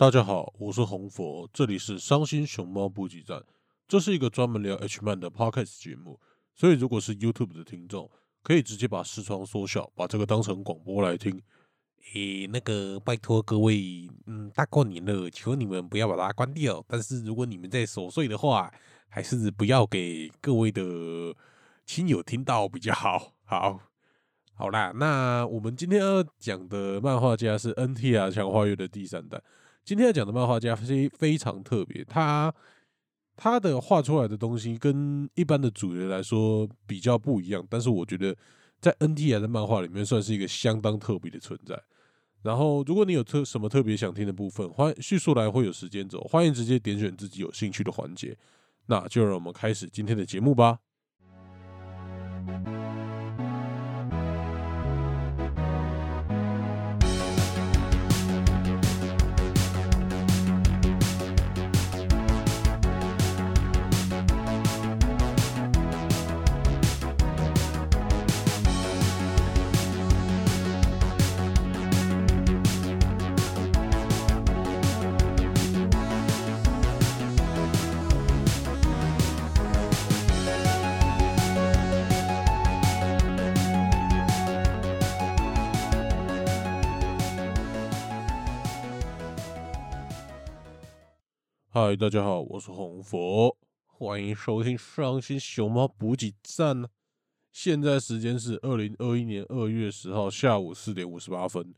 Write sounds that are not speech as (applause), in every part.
大家好，我是红佛，这里是伤心熊猫补给站。这是一个专门聊 H 漫的 Podcast 节目，所以如果是 YouTube 的听众，可以直接把视窗缩小，把这个当成广播来听。诶，那个拜托各位，嗯，大过年了，求你们不要把它关掉。但是如果你们在守岁的话，还是不要给各位的亲友听到比较好。(laughs) 好，好啦，那我们今天要讲的漫画家是 NTR 强化月的第三代。今天要讲的漫画家非非常特别，他他的画出来的东西跟一般的主角来说比较不一样，但是我觉得在 NTR 的漫画里面算是一个相当特别的存在。然后，如果你有特什么特别想听的部分，欢叙述来会有时间走，欢迎直接点选自己有兴趣的环节。那就让我们开始今天的节目吧。嗨，大家好，我是红佛，欢迎收听伤心熊猫补给站。现在时间是二零二一年二月十号下午四点五十八分。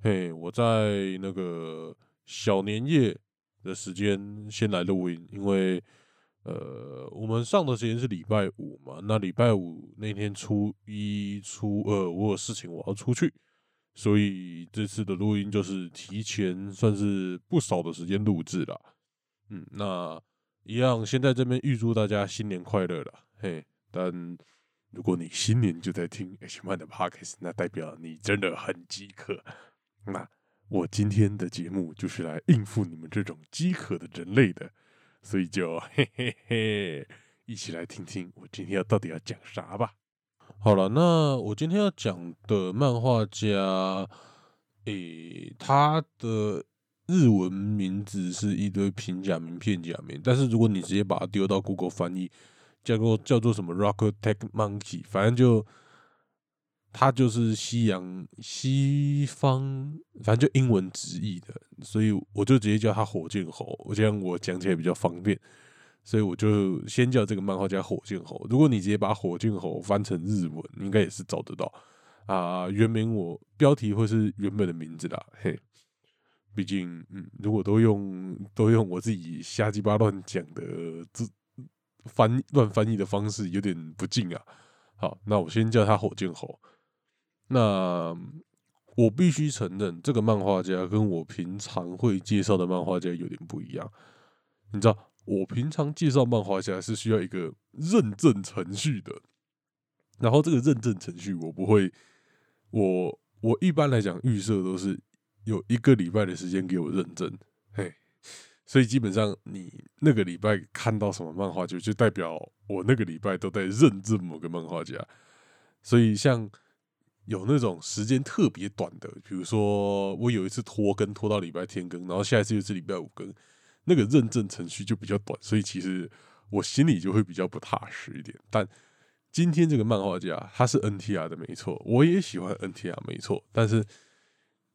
嘿，我在那个小年夜的时间先来录音，因为呃，我们上的时间是礼拜五嘛，那礼拜五那天初一、初二我有事情我要出去，所以这次的录音就是提前算是不少的时间录制了。嗯，那一样，先在这边预祝大家新年快乐了，嘿。但如果你新年就在听 H 漫的 Podcast，那代表你真的很饥渴。那我今天的节目就是来应付你们这种饥渴的人类的，所以就嘿嘿嘿，一起来听听我今天要到底要讲啥吧。好了，那我今天要讲的漫画家，诶，他的。日文名字是一堆平假名、片假名，但是如果你直接把它丢到 Google 翻译，叫做叫做什么 Rocket Tech Monkey，反正就它就是西洋西方，反正就英文直译的，所以我就直接叫他火箭猴，我这样我讲起来比较方便，所以我就先叫这个漫画家火箭猴。如果你直接把火箭猴翻成日文，应该也是找得到啊。原名我标题会是原本的名字啦，嘿。毕竟，嗯，如果都用 (laughs) 都用我自己瞎鸡巴乱讲的字翻乱翻译的方式，有点不敬啊。好，那我先叫他火箭猴。那我必须承认，这个漫画家跟我平常会介绍的漫画家有点不一样。你知道，我平常介绍漫画家是需要一个认证程序的，然后这个认证程序我不会，我我一般来讲预设都是。有一个礼拜的时间给我认证，嘿，所以基本上你那个礼拜看到什么漫画就就代表我那个礼拜都在认证某个漫画家。所以像有那种时间特别短的，比如说我有一次拖更拖到礼拜天更，然后下一次又是礼拜五更，那个认证程序就比较短，所以其实我心里就会比较不踏实一点。但今天这个漫画家他是 NTR 的没错，我也喜欢 NTR 没错，但是，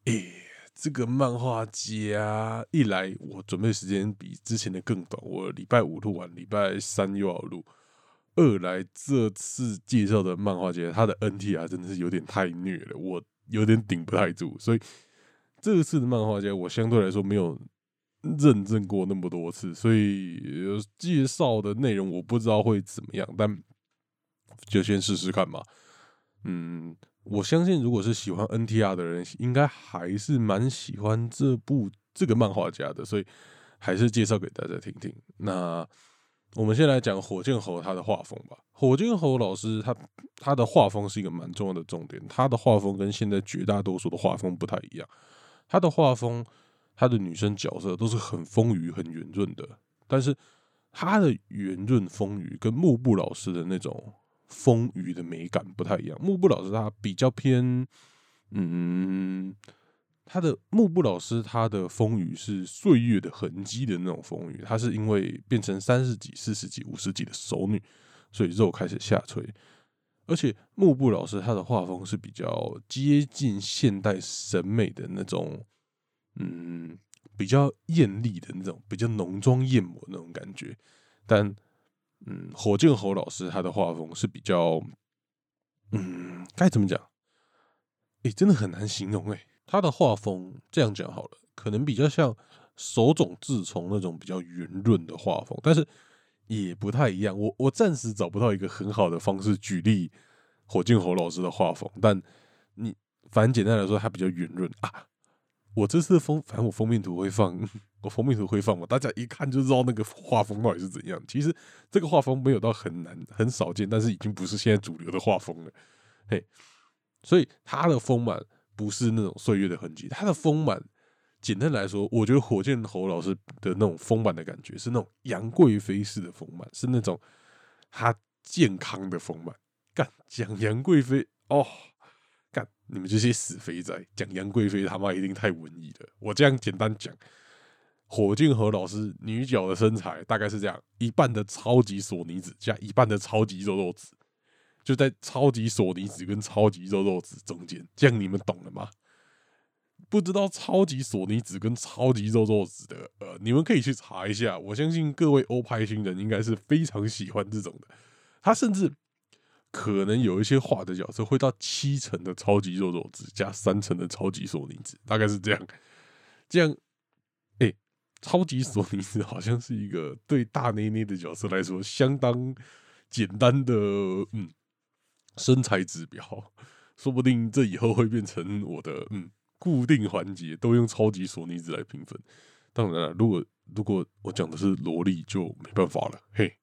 诶。这个漫画家一来，我准备时间比之前的更短。我礼拜五录完，礼拜三又要录。二来，这次介绍的漫画家，他的 NTR，真的是有点太虐了，我有点顶不太住。所以这次的漫画家，我相对来说没有认证过那么多次，所以介绍的内容我不知道会怎么样，但就先试试看嘛。嗯。我相信，如果是喜欢 NTR 的人，应该还是蛮喜欢这部这个漫画家的，所以还是介绍给大家听听。那我们先来讲火箭猴他的画风吧。火箭猴老师他他的画风是一个蛮重要的重点，他的画风跟现在绝大多数的画风不太一样。他的画风，他的女生角色都是很丰腴、很圆润的，但是他的圆润丰腴跟幕布老师的那种。风雨的美感不太一样。幕布老师他比较偏，嗯，他的幕布老师，他的风雨是岁月的痕迹的那种风雨，他是因为变成三十几、四十几、五十几的熟女，所以肉开始下垂。而且幕布老师他的画风是比较接近现代审美的那种，嗯，比较艳丽的那种，比较浓妆艳抹那种感觉。但，嗯，火箭猴老师他的画风是比较，嗯，该怎么讲？哎，真的很难形容哎。他的画风这样讲好了，可能比较像手冢治虫那种比较圆润的画风，但是也不太一样。我我暂时找不到一个很好的方式举例火箭猴老师的画风，但你反正简单来说，他比较圆润啊。我这次封，反正我封面图会放，我封面图会放嘛，大家一看就知道那个画风到底是怎样。其实这个画风没有到很难，很少见，但是已经不是现在主流的画风了。嘿，所以他的丰满。不是那种岁月的痕迹，它的丰满，简单来说，我觉得火箭猴老师的那种丰满的感觉是那种杨贵妃式的丰满，是那种他健康的丰满。干讲杨贵妃哦，你们这些死肥仔，讲杨贵妃他妈一定太文艺了。我这样简单讲，火箭和老师女角的身材大概是这样：一半的超级索尼子加一半的超级肉肉子。就在超级索尼子跟超级肉肉子中间，这样你们懂了吗？不知道超级索尼子跟超级肉肉子的，呃，你们可以去查一下。我相信各位欧派新人应该是非常喜欢这种的。他甚至可能有一些画的角色会到七成的超级肉肉子加三成的超级索尼子，大概是这样。这样，哎，超级索尼子好像是一个对大内内的角色来说相当简单的，嗯。身材指标，说不定这以后会变成我的嗯固定环节，都用超级索尼子来评分。当然了，如果如果我讲的是萝莉，就没办法了，嘿。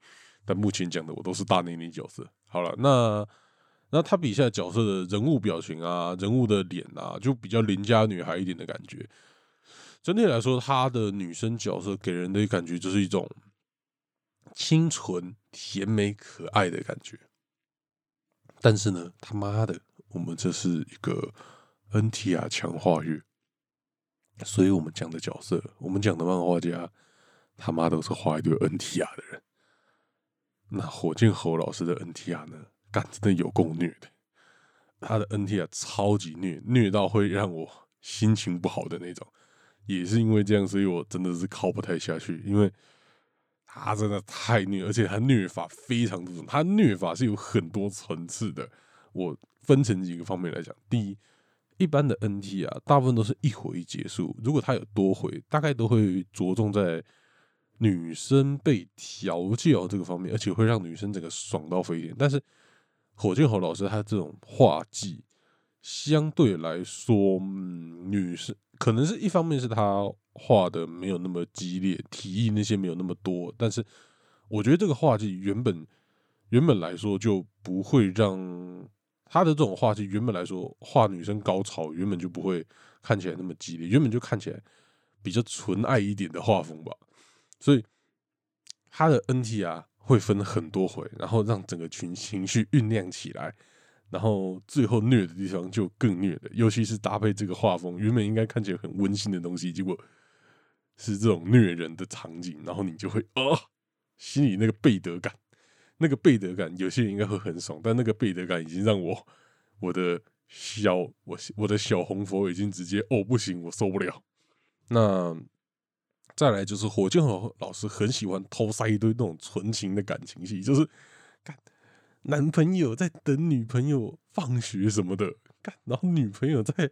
但目前讲的我都是大内内角色。好了，那那他笔下角色的人物表情啊，人物的脸啊，就比较邻家女孩一点的感觉。整体来说，他的女生角色给人的感觉就是一种清纯、甜美、可爱的感觉。但是呢，他妈的，我们这是一个 NTR 强化月，所以我们讲的角色，我们讲的漫画家，他妈都是画一堆 NTR 的人。那火箭猴老师的 NTR 呢，干真的有够虐的，他的 NTR 超级虐，虐到会让我心情不好的那种。也是因为这样，所以我真的是靠不太下去，因为。他真的太虐，而且他虐法非常多种。他虐法是有很多层次的。我分成几个方面来讲。第一，一般的 NT 啊，大部分都是一回结束。如果他有多回，大概都会着重在女生被调教这个方面，而且会让女生整个爽到飞天。但是火箭猴老师他这种画技，相对来说，嗯女生可能是一方面是他。画的没有那么激烈，提议那些没有那么多，但是我觉得这个画技原本原本来说就不会让他的这种画技原本来说画女生高潮原本就不会看起来那么激烈，原本就看起来比较纯爱一点的画风吧，所以他的 NT 啊会分很多回，然后让整个群情绪酝酿起来。然后最后虐的地方就更虐的，尤其是搭配这个画风，原本应该看起来很温馨的东西，结果是这种虐人的场景，然后你就会啊，心里那个背德感，那个背德感，有些人应该会很爽，但那个背德感已经让我我的小我我的小红佛已经直接哦不行，我受不了。那再来就是火箭和老师很喜欢偷塞一堆那种纯情的感情戏，就是干。男朋友在等女朋友放学什么的，看，然后女朋友在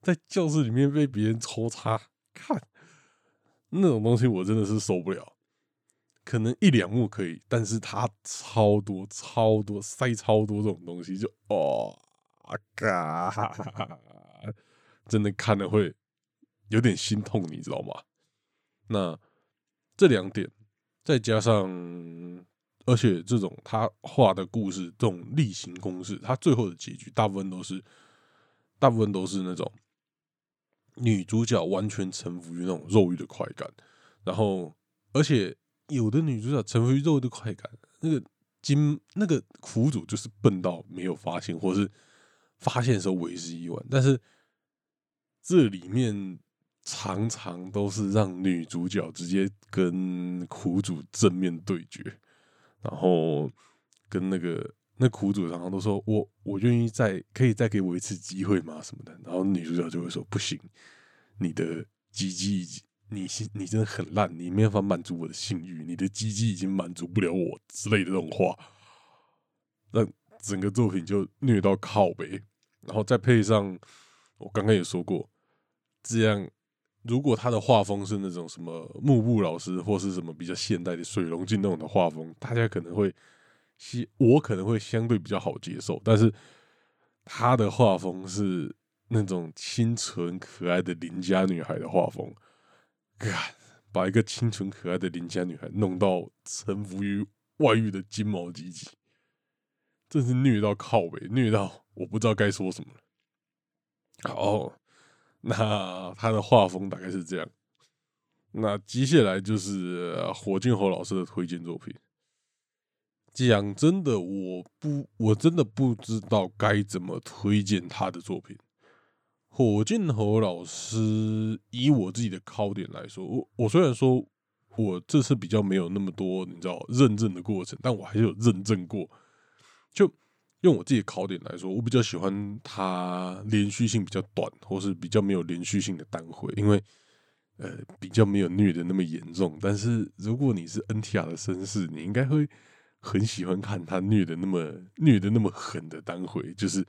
在教室里面被别人抽插，看那种东西我真的是受不了。可能一两幕可以，但是他超多超多塞超多这种东西，就哦啊嘎，真的看了会有点心痛，你知道吗？那这两点再加上。而且这种他画的故事，这种例行公事，他最后的结局大部分都是，大部分都是那种女主角完全臣服于那种肉欲的快感，然后，而且有的女主角臣服于肉欲的快感，那个金那个苦主就是笨到没有发现，或是发现的时候为时已晚。但是这里面常常都是让女主角直接跟苦主正面对决，然后跟那个那苦主常常都说：“我我愿意再可以再给我一次机会吗？”什么的，然后女主角就会说：“不行，你的鸡鸡，你你真的很烂，你没法满足我的性欲，你的鸡鸡已经满足不了我之类的这种话。”让整个作品就虐到靠背，然后再配上我刚刚也说过。这样，如果他的画风是那种什么幕布老师或是什么比较现代的水龙镜那种的画风，大家可能会，我可能会相对比较好接受。但是他的画风是那种清纯可爱的邻家女孩的画风，把一个清纯可爱的邻家女孩弄到臣服于外遇的金毛鸡鸡，真是虐到靠背，虐到我不知道该说什么了。好。(laughs) 那他的画风大概是这样。那接下来就是火箭猴老师的推荐作品。讲真的，我不，我真的不知道该怎么推荐他的作品。火箭猴老师以我自己的考点来说，我我虽然说我这次比较没有那么多你知道认证的过程，但我还是有认证过。就用我自己考点来说，我比较喜欢它连续性比较短，或是比较没有连续性的单回，因为呃比较没有虐的那么严重。但是如果你是 NTR 的绅士，你应该会很喜欢看他虐的那么虐的那么狠的单回，就是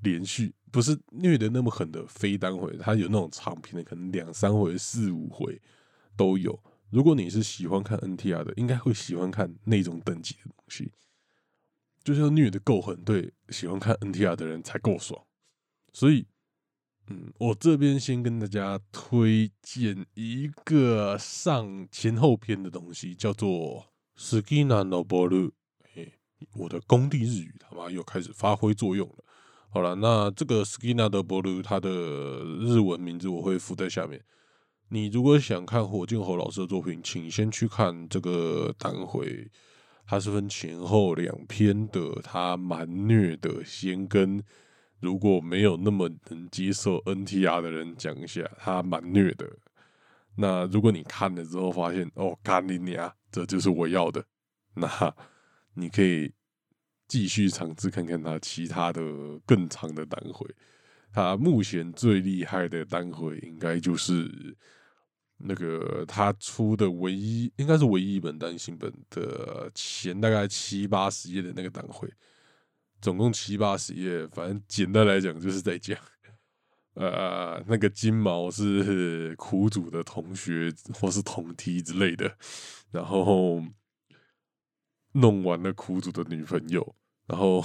连续不是虐的那么狠的非单回，他有那种长篇的，可能两三回、四五回都有。如果你是喜欢看 NTR 的，应该会喜欢看那种等级的东西。就是要虐的够狠，对喜欢看 NTR 的人才够爽。所以，嗯，我这边先跟大家推荐一个上前后篇的东西，叫做《Skina no Boru》。哎，我的工地日语他妈又开始发挥作用了。好了，那这个《Skina no Boru》它的日文名字我会附在下面。你如果想看火箭猴老师的作品，请先去看这个单回。它是分前后两篇的，它蛮虐的。先跟如果没有那么能接受 NTR 的人讲一下，它蛮虐的。那如果你看了之后发现，哦，干你娘，这就是我要的，那你可以继续尝试看看他其他的更长的单回。他目前最厉害的单回，应该就是。那个他出的唯一应该是唯一一本单行本的前大概七八十页的那个档会，总共七八十页，反正简单来讲就是在讲，呃，那个金毛是苦主的同学或是同梯之类的，然后弄完了苦主的女朋友，然后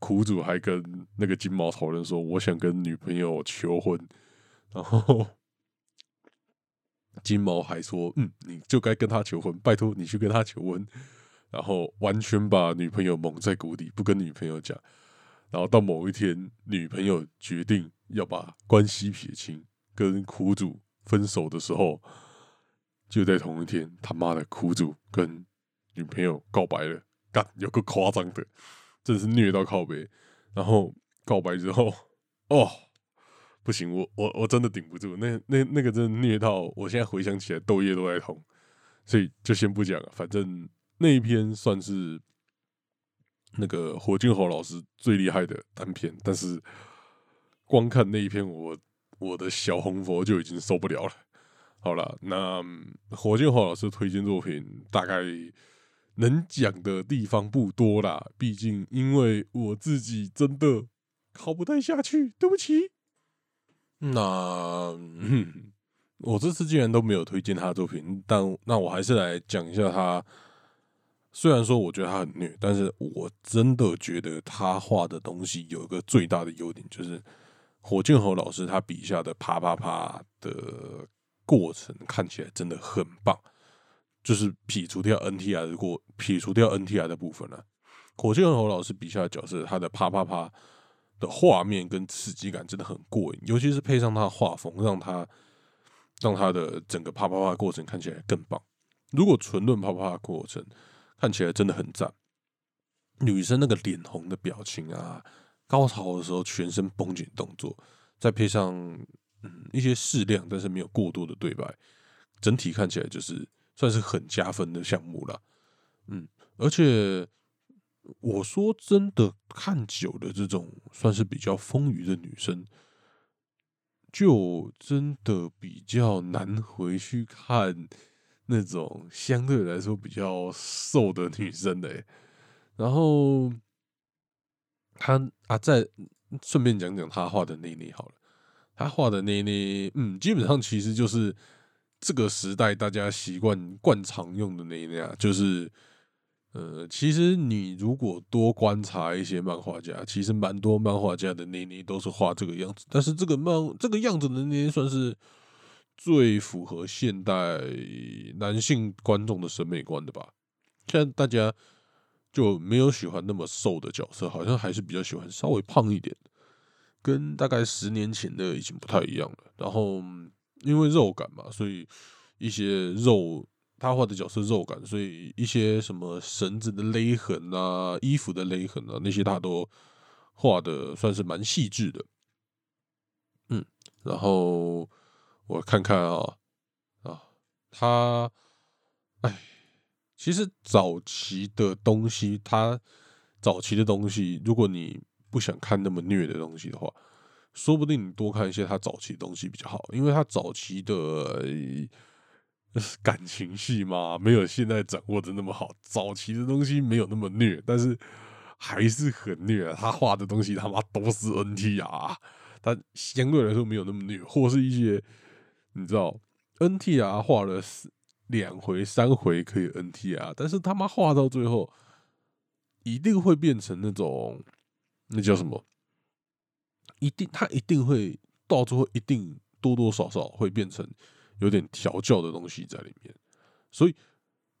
苦主还跟那个金毛讨论说，我想跟女朋友求婚，然后。金毛还说：“嗯，你就该跟他求婚，拜托你去跟他求婚。”然后完全把女朋友蒙在鼓里，不跟女朋友讲。然后到某一天，女朋友决定要把关系撇清，跟苦主分手的时候，就在同一天，他妈的苦主跟女朋友告白了，干有个夸张的，真是虐到靠背。然后告白之后，哦。不行，我我我真的顶不住，那那那个真的虐到，我现在回想起来，豆叶都在痛，所以就先不讲了。反正那一篇算是那个火箭猴老师最厉害的单篇，但是光看那一篇，我我的小红佛就已经受不了了。好了，那火箭猴老师推荐作品大概能讲的地方不多啦，毕竟因为我自己真的考不太下去，对不起。那我这次既然都没有推荐他的作品，但那我还是来讲一下他。虽然说我觉得他很虐，但是我真的觉得他画的东西有一个最大的优点，就是火箭猴老师他笔下的啪啪啪的过程看起来真的很棒。就是撇除掉 NTR 的过，撇除掉 NTR 的部分了，火箭猴老师笔下的角色，他的啪啪啪。的画面跟刺激感真的很过瘾，尤其是配上他的画风，让他让他的整个啪啪啪过程看起来更棒。如果纯论啪啪啪过程，看起来真的很赞。女生那个脸红的表情啊，高潮的时候全身绷紧动作，再配上嗯一些适量，但是没有过多的对白，整体看起来就是算是很加分的项目了。嗯，而且我说真的，看久的这种算是比较丰腴的女生，就真的比较难回去看那种相对来说比较瘦的女生的。然后他啊，再顺便讲讲他画的内内好了。他画的内内，嗯，基本上其实就是这个时代大家习惯惯常用的内内啊，就是。呃，其实你如果多观察一些漫画家，其实蛮多漫画家的内内都是画这个样子。但是这个漫这个样子的内内算是最符合现代男性观众的审美观的吧？现在大家就没有喜欢那么瘦的角色，好像还是比较喜欢稍微胖一点的，跟大概十年前的已经不太一样了。然后因为肉感嘛，所以一些肉。他画的角色肉感，所以一些什么绳子的勒痕啊、衣服的勒痕啊，那些他都画的算是蛮细致的。嗯，然后我看看啊啊，他哎，其实早期的东西，他早期的东西，如果你不想看那么虐的东西的话，说不定你多看一些他早期的东西比较好，因为他早期的。(laughs) 感情戏嘛，没有现在掌握的那么好。早期的东西没有那么虐，但是还是很虐。他画的东西他妈都是 NT 啊，但相对来说没有那么虐，或是一些你知道 NT 啊画了两回三回可以 NT 啊，但是他妈画到最后一定会变成那种那叫什么？一定他一定会到最后一定多多少少会变成。有点调教的东西在里面，所以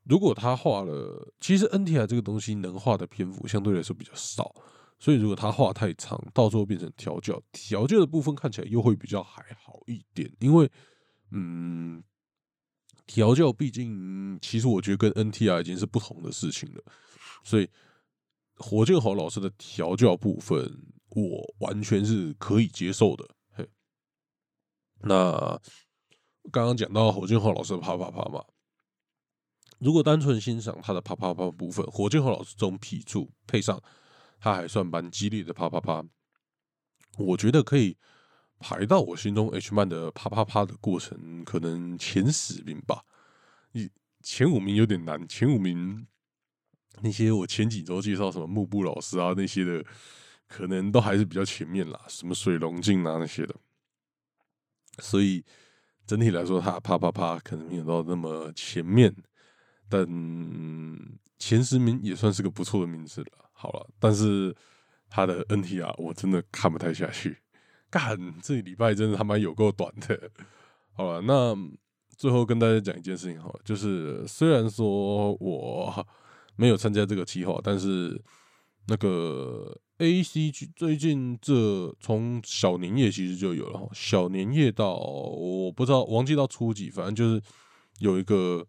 如果他画了，其实 NTR 这个东西能画的篇幅相对来说比较少，所以如果他画太长，到最后变成调教，调教的部分看起来又会比较还好一点，因为嗯，调教毕竟其实我觉得跟 NTR 已经是不同的事情了，所以火箭猴老师的调教部分，我完全是可以接受的。嘿，那。刚刚讲到火箭号老师的啪啪啪嘛，如果单纯欣赏他的啪啪啪部分，火箭号老师这种痞处配上他还算蛮激烈的啪啪啪，我觉得可以排到我心中 H 漫的啪啪啪的过程，可能前十名吧。你前五名有点难，前五名那些我前几周介绍什么幕布老师啊那些的，可能都还是比较前面啦，什么水龙镜啊那些的，所以。整体来说，他啪啪啪可能没有到那么前面，但前十名也算是个不错的名字了。好了，但是他的 NTR 我真的看不太下去。干，这礼拜真的他妈有够短的。好了，那最后跟大家讲一件事情，好，就是虽然说我没有参加这个计划，但是那个。A C G 最近这从小年夜其实就有了，小年夜到我不知道忘记到初几，反正就是有一个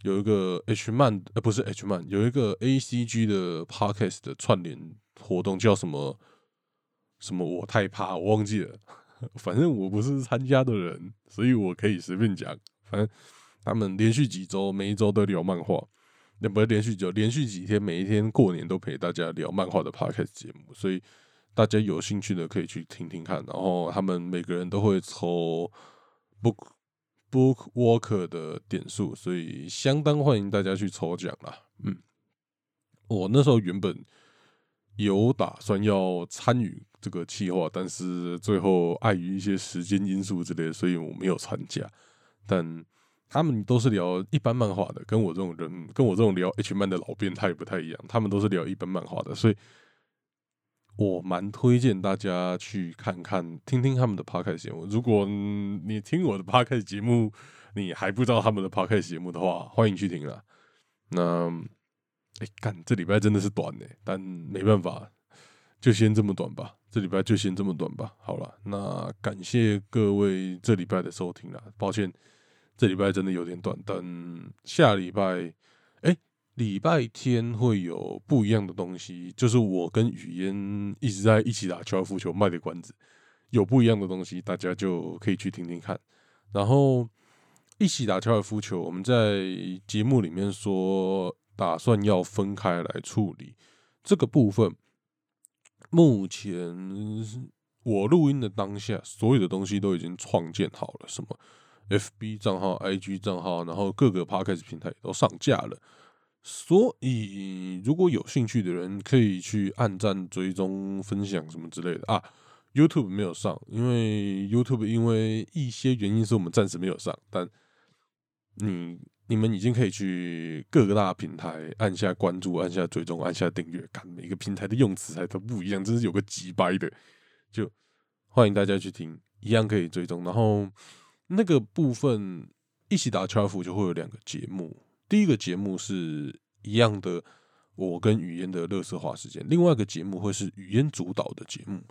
有一个 H 漫呃不是 H 漫，有一个 A C G 的 Podcast 的串联活动叫什么什么我太怕我忘记了，(laughs) 反正我不是参加的人，所以我可以随便讲，反正他们连续几周每一周都聊漫画。那不是连续就连续几天，每一天过年都陪大家聊漫画的 podcast 节目，所以大家有兴趣的可以去听听看。然后他们每个人都会抽 book book walker 的点数，所以相当欢迎大家去抽奖啦。嗯，我那时候原本有打算要参与这个计划，但是最后碍于一些时间因素之类，所以我没有参加。但他们都是聊一般漫画的，跟我这种人，跟我这种聊 H 漫的老变态不太一样。他们都是聊一般漫画的，所以我蛮推荐大家去看看、听听他们的 podcast 节目。如果你听我的 podcast 节目，你还不知道他们的 podcast 节目的话，欢迎去听啦。那，哎，干，这礼拜真的是短呢，但没办法，就先这么短吧。这礼拜就先这么短吧。好了，那感谢各位这礼拜的收听啦，抱歉。这礼拜真的有点短，但下礼拜，哎，礼拜天会有不一样的东西，就是我跟雨嫣一直在一起打高尔夫球卖的关子，有不一样的东西，大家就可以去听听看。然后一起打高尔夫球，我们在节目里面说打算要分开来处理这个部分。目前我录音的当下，所有的东西都已经创建好了，什么 FB 账号、IG 账号，然后各个 Podcast 平台都上架了。所以如果有兴趣的人，可以去按赞、追踪、分享什么之类的啊。YouTube 没有上，因为 YouTube 因为一些原因，是我们暂时没有上。但你你们已经可以去各个大平台按下关注、按下追踪、按下订阅，看每个平台的用词还都不一样，真是有个几掰的。就欢迎大家去听，一样可以追踪。然后那个部分一起打高尔夫就会有两个节目，第一个节目是一样的，我跟语言的乐色化时间；另外一个节目会是语言主导的节目。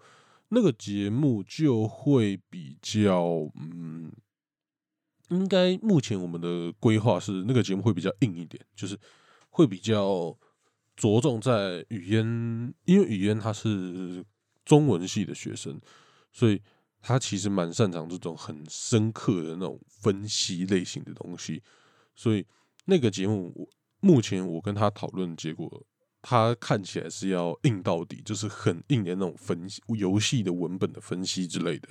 那个节目就会比较，嗯，应该目前我们的规划是那个节目会比较硬一点，就是会比较着重在语言，因为语言他是中文系的学生，所以他其实蛮擅长这种很深刻的那种分析类型的东西，所以那个节目我目前我跟他讨论结果。他看起来是要硬到底，就是很硬的那种分析游戏的文本的分析之类的。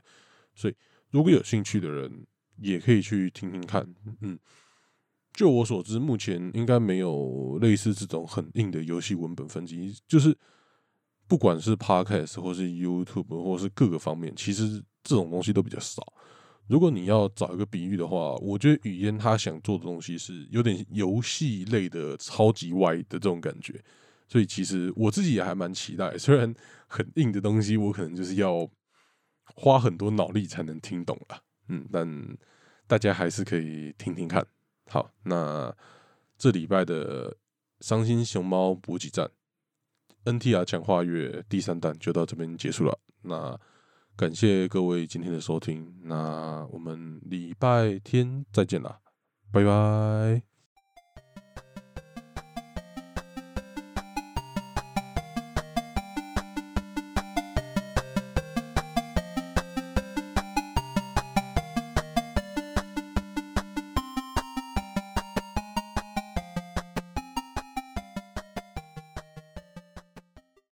所以，如果有兴趣的人，也可以去听听看。嗯，就我所知，目前应该没有类似这种很硬的游戏文本分析。就是不管是 Podcast 或是 YouTube 或是各个方面，其实这种东西都比较少。如果你要找一个比喻的话，我觉得语言他想做的东西是有点游戏类的超级歪的这种感觉。所以其实我自己也还蛮期待，虽然很硬的东西，我可能就是要花很多脑力才能听懂了，嗯，但大家还是可以听听看。好，那这礼拜的伤心熊猫补给站 NTR 强化月第三弹就到这边结束了。那感谢各位今天的收听，那我们礼拜天再见啦，拜拜。